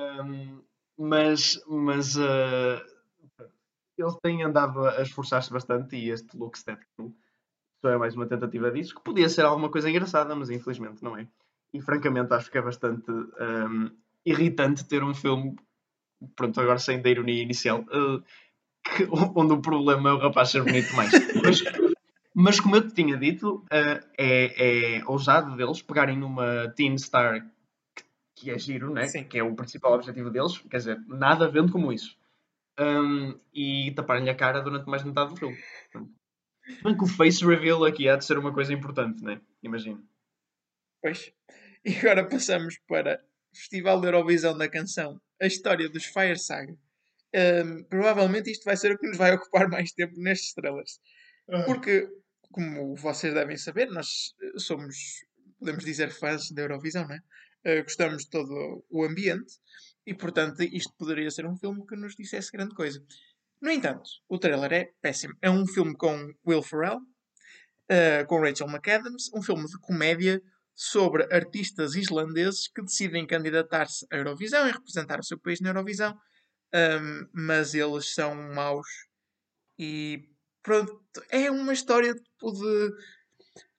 Um, mas mas uh, eles têm andado a esforçar-se bastante e este look estético só é mais uma tentativa disso, que podia ser alguma coisa engraçada, mas infelizmente não é. E francamente acho que é bastante um, irritante ter um filme, pronto, agora sem da ironia inicial, uh, que- onde o problema é o rapaz ser bonito mais. Mas, mas como eu te tinha dito, uh, é, é ousado deles pegarem numa teen star que, que é giro, né? Sim. que é o principal objetivo deles, quer dizer, nada vendo como isso. Um, e taparem-lhe a cara durante mais metade do filme. Bem que o face reveal aqui há de ser uma coisa importante, né? Imagino. Pois. E agora passamos para o Festival da Eurovisão da Canção, a história dos Fire Saga. Hum, provavelmente isto vai ser o que nos vai ocupar mais tempo nestes estrelas. Porque, como vocês devem saber, nós eh, somos, podemos dizer, fãs da Eurovisão, não é? Eh, gostamos de todo o ambiente e, portanto, isto poderia ser um filme que nos dissesse grande coisa. No entanto, o trailer é péssimo. É um filme com Will Ferrell, eh, com Rachel McAdams, um filme de comédia sobre artistas islandeses que decidem candidatar-se à Eurovisão e representar o seu país na Eurovisão, Ahm, mas eles são maus e pronto, é uma história tipo de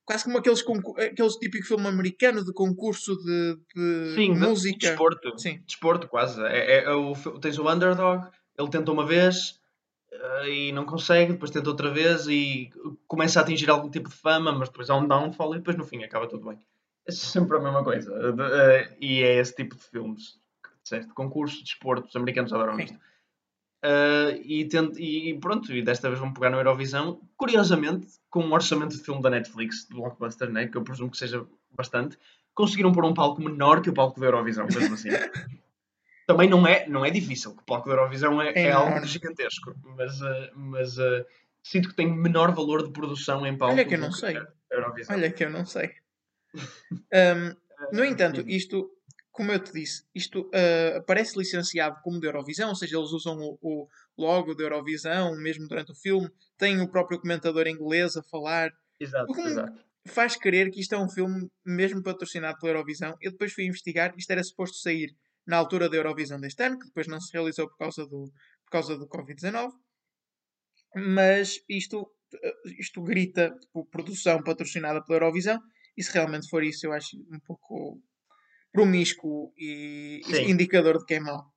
quase como aqueles, aqueles típico filme americano de concurso de, de Sim, de- música. desporto. Sim. Desporto, quase. É, é- é o, tens o underdog, ele tenta uma vez eh, e não consegue, depois tenta outra vez e começa a atingir algum tipo de fama, mas depois há um downfall e depois no fim acaba tudo bem. É sempre a mesma coisa. Eh, e é esse tipo de filmes. que Disseste, concurso, desporto, os americanos adoram Sim. isto. Eh, e, e- pronto, e desta vez vão pegar no Eurovisão, curiosamente, com um orçamento de filme da Netflix, de blockbuster, né, que eu presumo que seja bastante, conseguiram pôr um palco menor que o palco da Eurovisão, mesmo assim. Também não é, não é difícil, que o palco da Eurovisão é, É é algo gigantesco, mas, eh, mas eh, sinto que tem menor valor de produção em palco Olha que eu do não sei. a Eurovisão. Olha que eu não sei. Ahm, no Eh, entanto, isto, como eu te disse, isto ah, aparece licenciado como da Eurovisão, ou seja, eles usam o, o logo da Eurovisão mesmo durante o filme, tem o próprio comentador inglês a falar, Exato, como- exato. faz crer que isto é um filme mesmo patrocinado pela Eurovisão. Eu depois fui investigar, isto era suposto sair na altura da Eurovisão deste ano, que depois não se realizou por causa do, por causa do Covid-19. Mas isto, eh, isto grita tipo, produção patrocinada pela Eurovisão, e se realmente for isso, eu acho um pouco promíscuo e e indicador de quem é mau.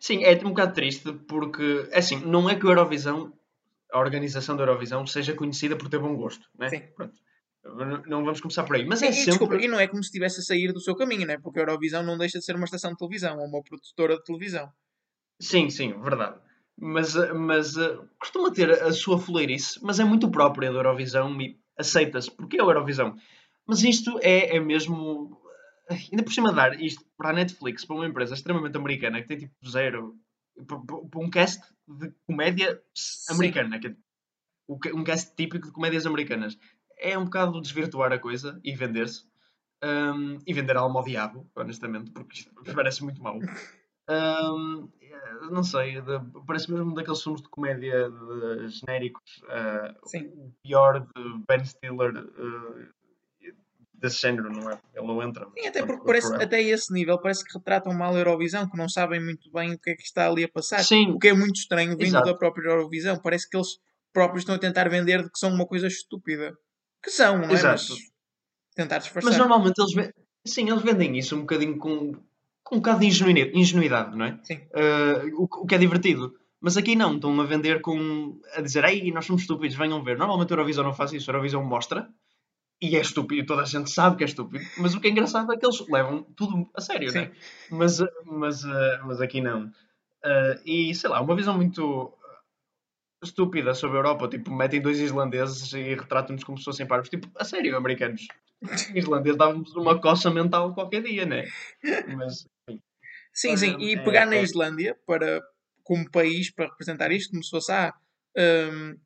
Sim, é um bocado triste porque, é assim, não é que o Eurovisão, a organização da Eurovisão, seja conhecida por ter bom gosto, né? Sim. Pronto. Não vamos começar por aí, mas é e, sempre... desculpa, e não é como se estivesse a sair do seu caminho, né? porque a Eurovisão não deixa de ser uma estação de televisão ou uma produtora de televisão. Sim, sim, verdade. Mas, mas eh, costuma ter a sua fuleirice, mas é muito própria da Eurovisão e aceita-se, porque é a Eurovisão. Mas isto é, é mesmo ainda por cima dar isto para a Netflix, para uma empresa extremamente americana que tem tipo zero, para, um cast de comédia americana, que é um cast típico de comédias americanas. É um bocado desvirtuar a coisa e vender-se. Um, e vender a alma ao diabo, honestamente, porque isto parece muito mau. Um, não sei, parece mesmo daqueles filmes de comédia de, genéricos. Uh, o pior de Ben Stiller uh, desse género, não é? Ele não entra. Sim, até porque parece, até esse nível parece que retratam mal a Eurovisão, que não sabem muito bem o que é que está ali a passar. Sim. O que é muito estranho vindo Exato. da própria Eurovisão. Parece que eles próprios estão a tentar vender de que são uma coisa estúpida. Que são, não é? Exato. Mas tentar disfarçar. Mas normalmente eles, sim, eles vendem isso um bocadinho com, com um bocado de ingenuidade, não é? Sim. Uh, o, o, que é divertido. Mas aqui não, estão a vender com. a dizer, ei, nós somos estúpidos, venham ver. Normalmente a Eurovisão não faz isso, a Eurovisão mostra. E é estúpido, toda a gente sabe que é estúpido. Mas o que é engraçado é que eles levam tudo a sério, Sim. não é? Mas, mas, uh, mas aqui não. Uh, e sei lá, uma visão muito estúpida sobre a Europa. Tipo, metem dois islandeses e retratam-nos como se fossem parvos. Tipo, a sério, americanos. Islandês dava-nos uma coça mental qualquer dia, né? Mas, enfim. Sim, sim. E é, pegar na é. Islândia para, como país para representar isto, como se fosse, ah, um,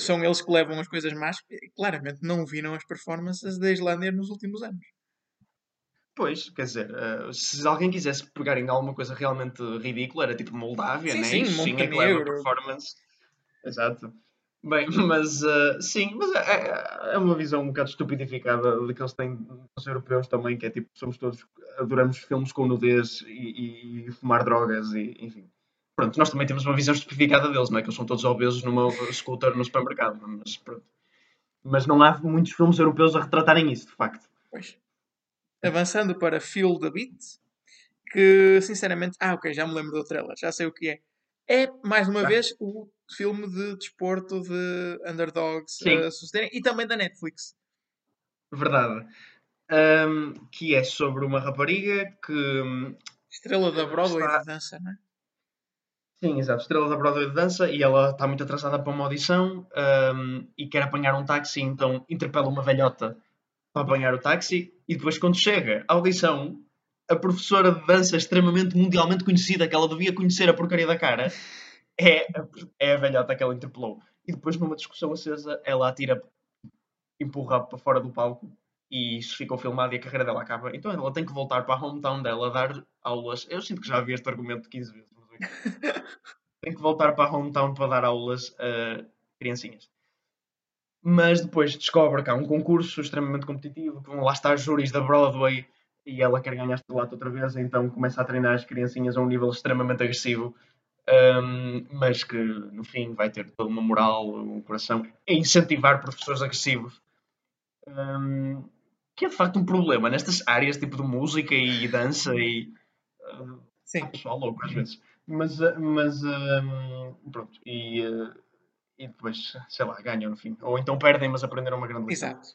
são eles que levam as coisas más. Claramente não viram as performances da Islândia nos últimos anos. Pois, quer dizer, uh, se alguém quisesse pegar em alguma coisa realmente ridícula, era tipo Moldávia, sim, né? Sim, Montenegro. Sim, é que leva performance. Exato. Bem, mas uh, sim, mas é, é, é uma visão um bocado estupidificada de que eles têm os europeus também, que é tipo, somos todos, adoramos filmes com nudez e, e, fumar drogas e enfim. Pronto, nós também temos uma visão estupidificada deles, não é? Que eles são todos obesos numa scooter no supermercado, mas pronto. Mas não há muitos filmes europeus a retratarem isso, de facto. Pois. Avançando para Feel the Beat, que sinceramente, ah, ok, já me lembro do trailer, já sei o que é. É, mais uma vez, o filme de desporto de underdogs a sucederem e também da Netflix. Verdade. Um, que é sobre uma rapariga que. Hum, Estrela da Broadway está... de dança, não é? Sim, exato. Estrela da Broadway de dança e ela está muito atrasada para uma audição um, e quer apanhar um táxi, então interpela uma velhota para apanhar o táxi e depois, quando chega à audição, a professora de dança extremamente mundialmente conhecida, que ela devia conhecer a porcaria da cara, é, é a velhota que ela interpelou. E depois, numa discussão acesa, ela atira, empurra para fora do palco e isso ficou filmado e a carreira dela acaba. Então ela tem que voltar para a hometown dela, dar aulas. Eu sinto que já vi este argumento 15 vezes. tem que voltar para a hometown para dar aulas a criancinhas. Mas depois descobre que há um concurso extremamente competitivo, que vão lá estar júris da Broadway e ela quer ganhar este lado outra vez, então começa a treinar as criancinhas a um nível extremamente agressivo um, mas que no fim vai ter toda uma moral, um coração, a incentivar professores agressivos. Um, que é de facto um problema nestas áreas tipo de música e dança e uh, Sim. pessoal louco às vezes. Mas, uh, mas um, pronto, e, uh, e depois, sei lá, ganham no fim. Ou então perdem, mas aprenderam uma grande lição. Exato.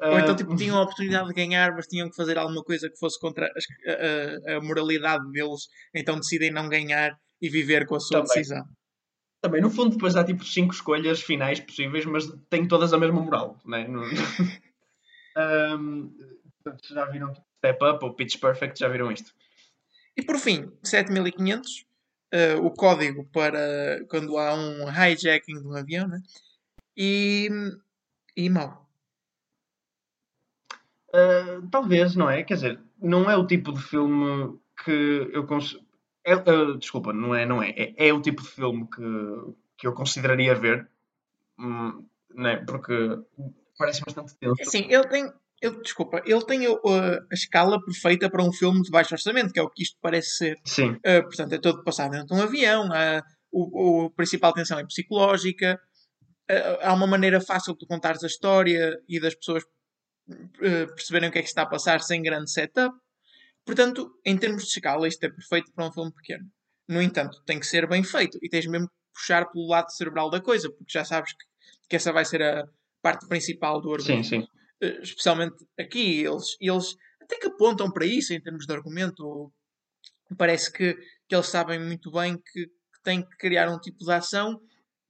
Ou então tipo, tinham a oportunidade de ganhar, mas tinham que fazer alguma coisa que fosse contra a, a moralidade deles, então decidem não ganhar e viver com a sua Também. decisão. Também, no fundo, depois há tipo cinco escolhas finais possíveis, mas têm todas a mesma moral, né? No... um, já viram Step Up ou Pitch Perfect? Já viram isto? E por fim, 7500, uh, eh, o código para quando há um hijacking de um avião, né? E, e mal. Uh, talvez, não é? Quer dizer, não é o tipo de filme que eu consigo é, uh, desculpa, não é, não é. é. é. o tipo de filme que, que eu consideraria ver. Hum, né? Porque parece bastante tenso. Sim, ele tem. Ele, desculpa, ele tem uh, a escala perfeita para um filme de baixo orçamento, que é o que isto parece ser. Sim. Uh, portanto, é todo passado dentro de um avião, uh, o, o principal tensão é psicológica, uh, há uma maneira fácil de contares a história e das pessoas perceberem o que é que está a passar sem grande setup. Portanto, em termos de escala, isto é perfeito para um filme pequeno. No entanto, tem que ser bem feito e tens mesmo que puxar pelo lado cerebral da coisa, porque já sabes que, que essa vai ser a parte principal do argumento. Sim, sim. Uh, especialmente aqui, eles, eles até que apontam para isso em termos de argumento. Parece que, que eles sabem muito bem que, que têm que criar um tipo de ação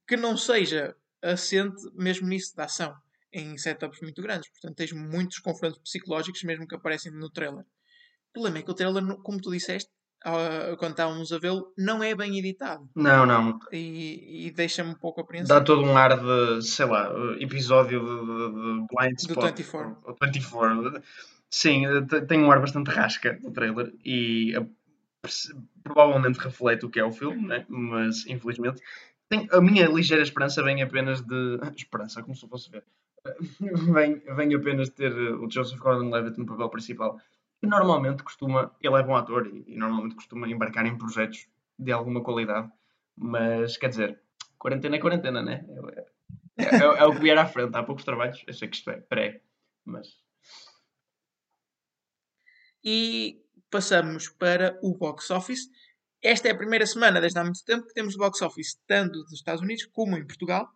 que não seja assente mesmo nisso da ação, em setups muito grandes. Portanto, tens muitos confrontos psicológicos mesmo que aparecem no trailer. O problema é que o trailer, como tu disseste, quando estávamos a vê-lo, não é bem editado. Não, não. E, e deixa-me um pouco Dá apreensivo. todo um ar de, sei lá, episódio de, de- de Blind Do Spot. 24. ou- ou 24. Sim, te- tem um ar bastante rasca o trailer e provavelmente reflete o que é o filme, né? mas infelizmente tem, a minha ligeira esperança vem apenas de. Esperança, como se eu fosse ver. Vem, vem apenas de ter eh, o Joseph Gordon-Levitt no papel principal. Que normalmente costuma. Ele é bom ator e, e normalmente costuma embarcar em projetos de alguma qualidade. Mas, quer dizer, quarentena é quarentena, né? É, é, é o que vier à frente. Há poucos trabalhos. Sei que isto é pré, mas. E passamos para o box office. Esta é a primeira semana, desde há muito tempo, que temos box office tanto dos Estados Unidos como em Portugal.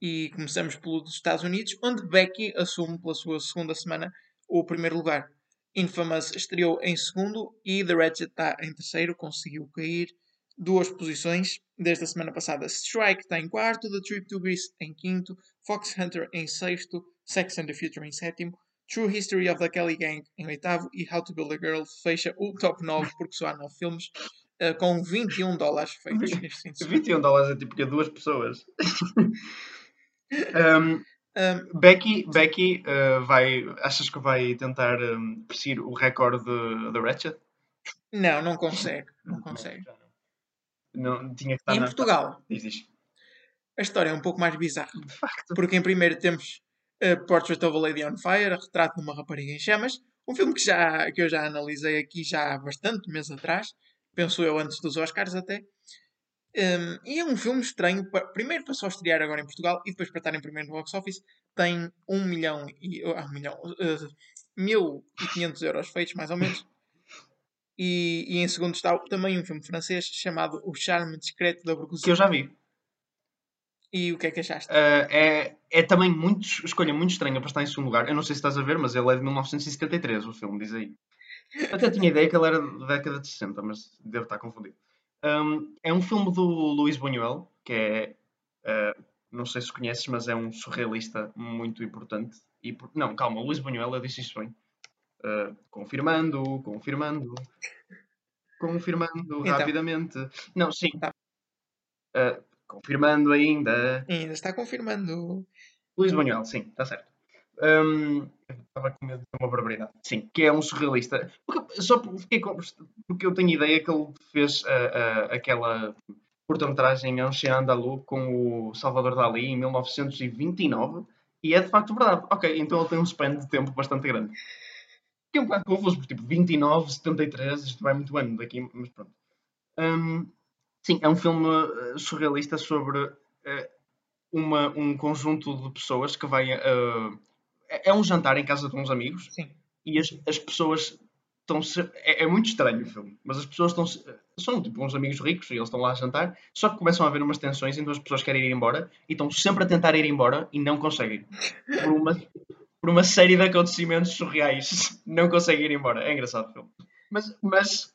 E começamos pelo dos Estados Unidos, onde Becky assume pela sua segunda semana o primeiro lugar. Infamous estreou em segundo e The Ratchet está em terceiro, conseguiu cair duas posições desde a semana passada. Strike está em quarto, The Trip to Greece em quinto, Fox Hunter em sexto, Sex and the Future em sétimo, True History of the Kelly Gang em oitavo e How to Build a Girl fecha o top 9 porque só há 9 filmes eh, com 21 dólares feitos neste fim de semana. 21 dólares é tipo que é duas pessoas. Um, Um, Becky, Becky uh, vai. Achas que vai tentar um, perseguir o recorde de- da Ratchet? não, não consegue. Não consegue. Não, tinha que estar em na. Portugal, Diz, diz. a história é um pouco mais bizarra. De facto. Porque em primeiro temos eh, Portrait of a Lady on Fire, Retrato de uma Rapariga em Chamas, um filme que, já, que eu já analisei aqui já há bastante meses atrás, penso eu antes dos Oscars até. Um, e é um filme estranho, pa- primeiro para só estrear agora em Portugal e depois para estar em primeiro no box office, tem 1 milhão e. Ah, 1 milhão. Uh, 1500 euros feitos, mais ou menos. E, e em segundo está também um filme francês chamado O Charme Discreto da Que eu Burguesia. já vi. E o que é que achaste? Uh, é, é também muito, escolha muito estranha para estar em segundo lugar. Eu não sei se estás a ver, mas ele é de 1973, o filme, diz aí. Até tinha ideia que ele era da década de 60, mas devo estar confundido. Um, é um filme do Luís Buñuel, que é, uh, não sei se conheces, mas é um surrealista muito importante. E, por- não, calma, Luís Buñuel, eu disse isto bem. Uh, confirmando, confirmando, confirmando Então. rapidamente. Não, sim. Uh, confirmando ainda. Ainda está confirmando. Luís Buñuel, sim, está certo. Eu estava com medo de ter uma barbaridade. Sim, que é um surrealista. Porque, só porque, porque eu tenho ideia que ele fez ah, ah, aquela curta-metragem Ancien Andalou com o Salvador Dali em 1929 e é de facto verdade. Ok, então ele tem um span de tempo bastante grande. Que é um bocado confuso, porque tipo 29, 73, isto vai muito ano daqui, mas pronto. Hum, sim, é um filme ah, surrealista sobre ah, uma, um conjunto de pessoas que vai. ah, é é um jantar em casa de uns amigos Sim. e as, as pessoas estão. É, é muito estranho o filme, mas as pessoas estão. São tipo uns amigos ricos e eles estão lá a jantar, só que começam a haver umas tensões, então as pessoas querem ir embora e estão sempre a tentar ir embora e não conseguem. Por uma, por uma série de acontecimentos surreais, não conseguem ir embora. É engraçado o filme. Mas. mas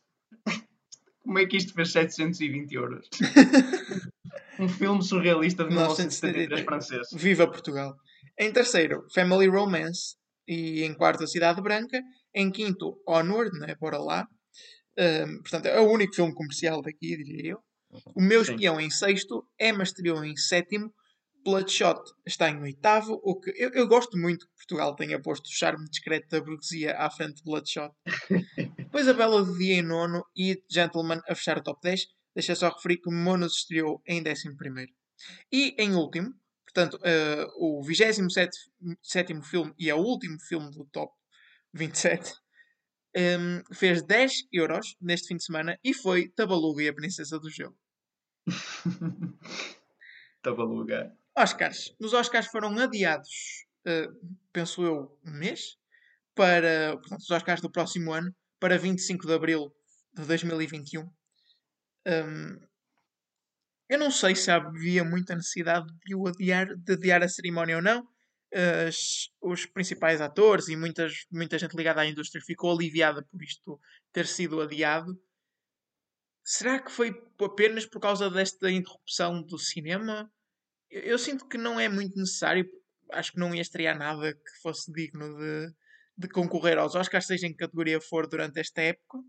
como é que isto fez 720 euros? Um filme surrealista de 1973 francês. Viva Portugal. Em terceiro, Family Romance. E em quarto, A Cidade Branca. Em quinto, Onward, né? Bora lá. Ahm, portanto, é o único filme comercial daqui, diria eu. O Meu Sim. Espião em sexto. Emma estreou em sétimo. Bloodshot está em oitavo. O que eu, eu gosto muito que Portugal tenha posto o charme discreto da burguesia à frente de Bloodshot. Depois a Bela do Dia em nono e Gentleman a fechar o top 10. Deixa só referir que Monos estreou em décimo primeiro. E em último, portanto, eh, o 27 sétimo filme e é o último filme do top 27, em, fez 10 euros neste fim de semana e foi Tabaluga e a Princesa do Gelo. Tabaluga. Oscars. Os Oscars foram adiados, eh, penso eu, um mês, para portanto, os Oscars do próximo ano, para 25 de abril de 2021. Hum, eu não sei se havia muita necessidade de o adiar, de adiar a cerimónia ou não. As- os principais atores e muitas, muita gente ligada à indústria ficou aliviada por isto ter sido adiado. Será que foi apenas por causa desta interrupção do cinema? Eu, eu sinto que não é muito necessário. Acho que não ia estrear nada que fosse digno de, de concorrer aos Oscars, seja em que categoria for durante esta época.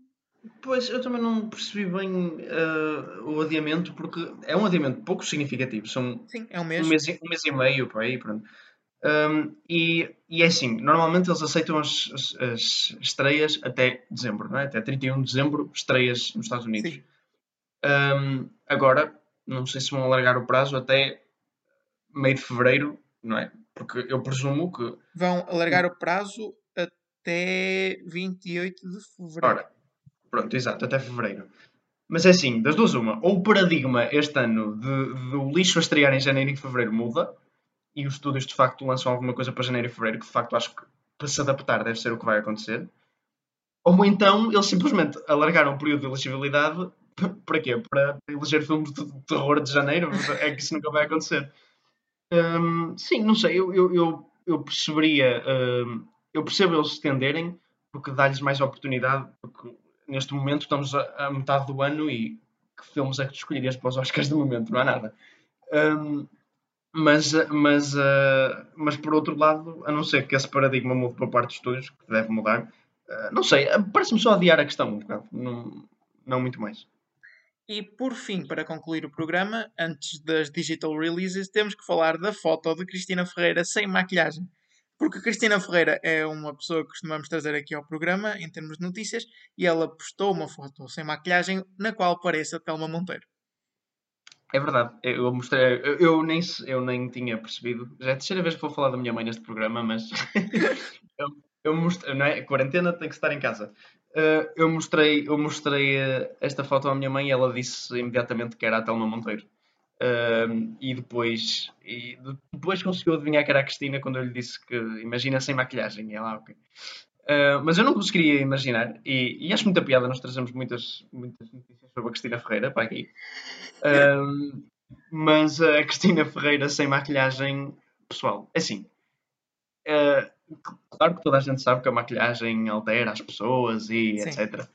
Pois, eu também não percebi bem uh, o adiamento, porque é um adiamento pouco significativo. São Sim, é um mês. Um mês, um mês e meio, por aí, pronto. Um, e, e é assim, normalmente eles aceitam as, as, as, estreias até dezembro, não é? Até 31 de dezembro, estreias nos Estados Unidos. Um, agora, não sei se vão alargar o prazo até meio de fevereiro, não é? Porque eu presumo que. Vão alargar o prazo até 28 de fevereiro. Ora, pronto, exato, até fevereiro. Mas é assim, das duas, uma. Ou o paradigma este ano de, do lixo a estrear em janeiro e fevereiro muda, e os estúdios de facto lançam alguma coisa para janeiro e fevereiro, que de facto acho que para se adaptar deve ser o que vai acontecer. Ou então eles simplesmente alargaram o período de elegibilidade para quê? Para eleger filmes de terror de janeiro? É que isso nunca vai acontecer. Um, sim, não sei, eu, eu, eu, eu perceberia, um, eu percebo eles se estenderem, porque dá-lhes mais oportunidade, porque neste momento estamos a, a, metade do ano e que filmes é que tu escolherias para os Oscars de momento? Não há nada. Um, mas, mas, uh, mas por outro lado, a não ser que esse paradigma mude para parte dos estúdios, que deve mudar, uh, não sei, parece-me só adiar a questão um bocado, não, não muito mais. E por fim, para concluir o programa, antes das digital releases, temos que falar da foto de Cristina Ferreira sem maquilhagem. Porque Cristina Ferreira é uma pessoa que costumamos trazer aqui ao programa em termos de notícias e ela postou uma foto sem maquilhagem na qual aparece a Telma Monteiro. É verdade, eu mostrei, eu, eu, nem, eu nem tinha percebido. Já é a terceira vez que vou falar da minha mãe neste programa, mas eu, eu mostrei, não é? A quarentena tem que estar em casa. Uh, eu mostrei, eu mostrei uh, esta foto à minha mãe e ela disse imediatamente que era a Telma Monteiro. Uh, e depois e depois conseguiu adivinhar que era a Cristina quando eu lhe disse que imagina sem maquilhagem. E ela, ok. mas eu não conseguiria imaginar, e, e acho muita piada, nós trazemos muitas, muitas notícias sobre a Cristina Ferreira para aqui. mas a Cristina Ferreira sem maquilhagem, pessoal, é assim. Uh, claro que toda a gente sabe que a maquilhagem altera as pessoas e Sim. etc.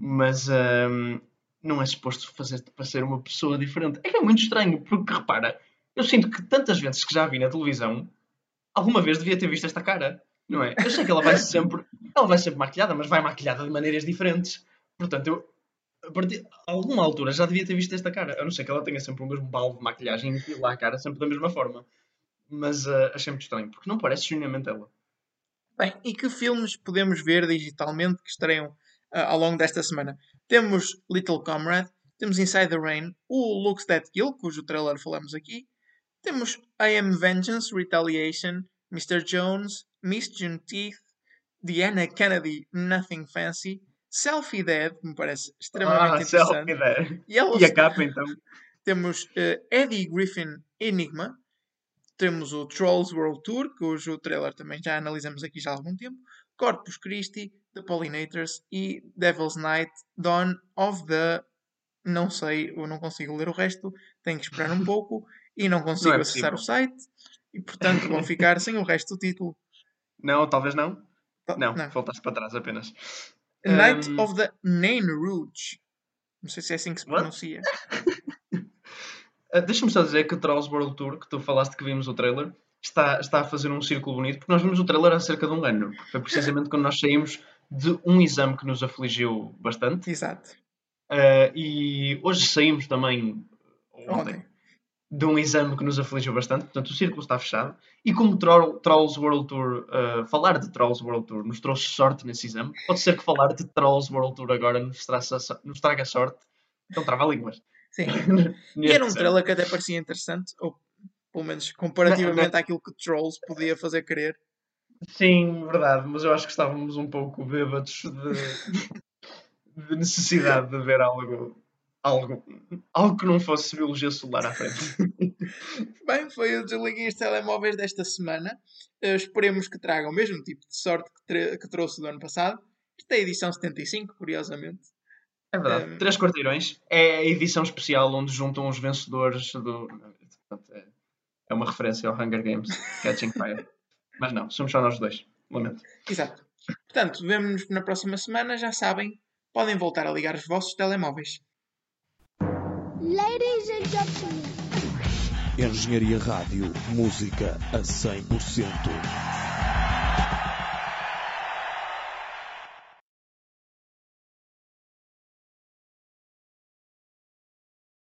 Mas um, não é suposto fazer para ser uma pessoa diferente. É que é muito estranho, porque repara, eu sinto que tantas vezes que já vi na televisão, alguma vez devia ter visto esta cara. Não é? Eu sei que ela vai sempre, ela vai sempre maquilhada, mas vai maquilhada de maneiras diferentes. Portanto, eu a partir de alguma altura já devia ter visto esta cara. A não ser que ela tenha sempre o mesmo balde de maquilhagem e lá a cara sempre da mesma forma. Mas uh, achei muito estranho, porque não parece genuinamente ela. Bem, e que filmes podemos ver digitalmente que estreiam uh, ao longo desta semana? Temos Little Comrade, temos Inside the Rain, o Looks That Kill, cujo trailer falamos aqui, temos I Am Vengeance, Retaliation, Mr. Jones, Miss June Teeth, Diana Kennedy, Nothing Fancy, Selfie Dead, que me parece extremamente ah, interessante. Dead. E, e a capa então? Temos uh, Eddie Griffin Enigma, temos o Trolls World Tour, cujo trailer também já analisamos aqui já há algum tempo. Corpus Christi, The Pollinators e Devil's Night, Dawn of the. Não sei, eu não consigo ler o resto, tenho que esperar um pouco e não consigo não é acessar o site e portanto vou ficar sem o resto do título. Não, talvez não. Não, não. voltaste para trás apenas. Night um... of the Nain Rouge. Não sei se é assim que se pronuncia. Uh, Deixa-me só dizer que o Trolls World Tour, que tu falaste que vimos o trailer, está, está a fazer um círculo bonito, porque nós vimos o trailer há cerca de um ano. Foi precisamente quando nós saímos de um exame que nos afligiu bastante. Exato. Uh, e hoje saímos também, ontem, ontem, de um exame que nos afligiu bastante, portanto o círculo está fechado. E como Troll, Trolls World Tour, uh, falar de Trolls World Tour nos trouxe sorte nesse exame, pode ser que falar de Trolls World Tour agora nos, traça, nos traga sorte. Então trava línguas. Sim. e era um trailer que até parecia interessante, ou pelo menos comparativamente não, não. àquilo que Trolls podia fazer querer. Sim, verdade, mas eu acho que estávamos um pouco bêbados de, de necessidade de ver algo, algo, algo que não fosse biologia solar à frente. Bem, foi o Desliguem os Telemóveis desta semana. Uh, esperemos que traga o mesmo tipo de sorte que, que trouxe do ano passado. Esta é a edição 75, curiosamente. É verdade. Um... Três quarteirões é a edição especial onde juntam os vencedores do. É, é uma referência ao Hunger Games, Catching Fire. Mas não, somos só nós dois. Lamento. Exato. Portanto, vemo-nos na próxima semana. Já sabem, podem voltar a ligar os vossos telemóveis. Ladies and gentlemen. Engenharia Rádio, música a 100%.